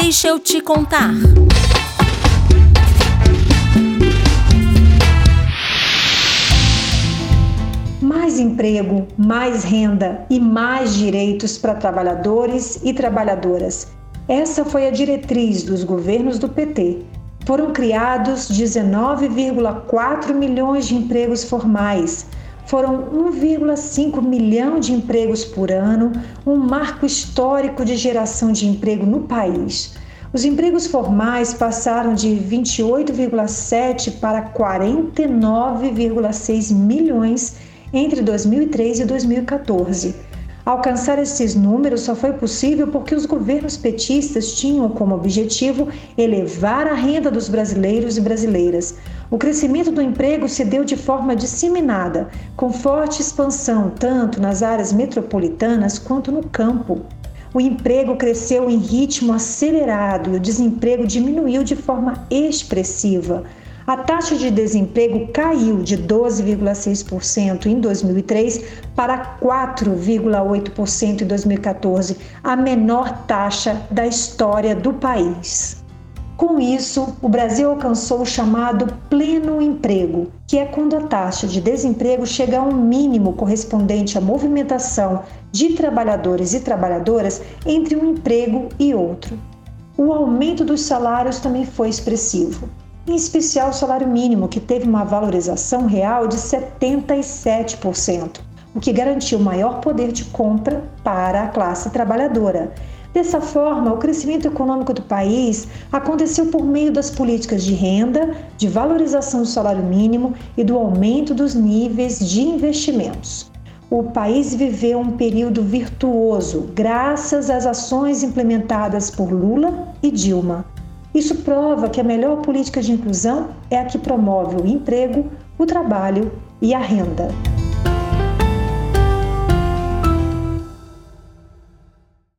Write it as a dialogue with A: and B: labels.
A: Deixa eu te contar.
B: Mais emprego, mais renda e mais direitos para trabalhadores e trabalhadoras. Essa foi a diretriz dos governos do PT. Foram criados 19,4 milhões de empregos formais. Foram 1,5 milhão de empregos por ano, um marco histórico de geração de emprego no país. Os empregos formais passaram de 28,7 para 49,6 milhões entre 2003 e 2014. Alcançar esses números só foi possível porque os governos petistas tinham como objetivo elevar a renda dos brasileiros e brasileiras. O crescimento do emprego se deu de forma disseminada, com forte expansão tanto nas áreas metropolitanas quanto no campo. O emprego cresceu em ritmo acelerado e o desemprego diminuiu de forma expressiva. A taxa de desemprego caiu de 12,6% em 2003 para 4,8% em 2014, a menor taxa da história do país. Com isso, o Brasil alcançou o chamado pleno emprego, que é quando a taxa de desemprego chega a um mínimo correspondente à movimentação de trabalhadores e trabalhadoras entre um emprego e outro. O aumento dos salários também foi expressivo em especial o salário mínimo, que teve uma valorização real de 77%, o que garantiu maior poder de compra para a classe trabalhadora. Dessa forma, o crescimento econômico do país aconteceu por meio das políticas de renda, de valorização do salário mínimo e do aumento dos níveis de investimentos. O país viveu um período virtuoso graças às ações implementadas por Lula e Dilma. Isso prova que a melhor política de inclusão é a que promove o emprego, o trabalho e a renda.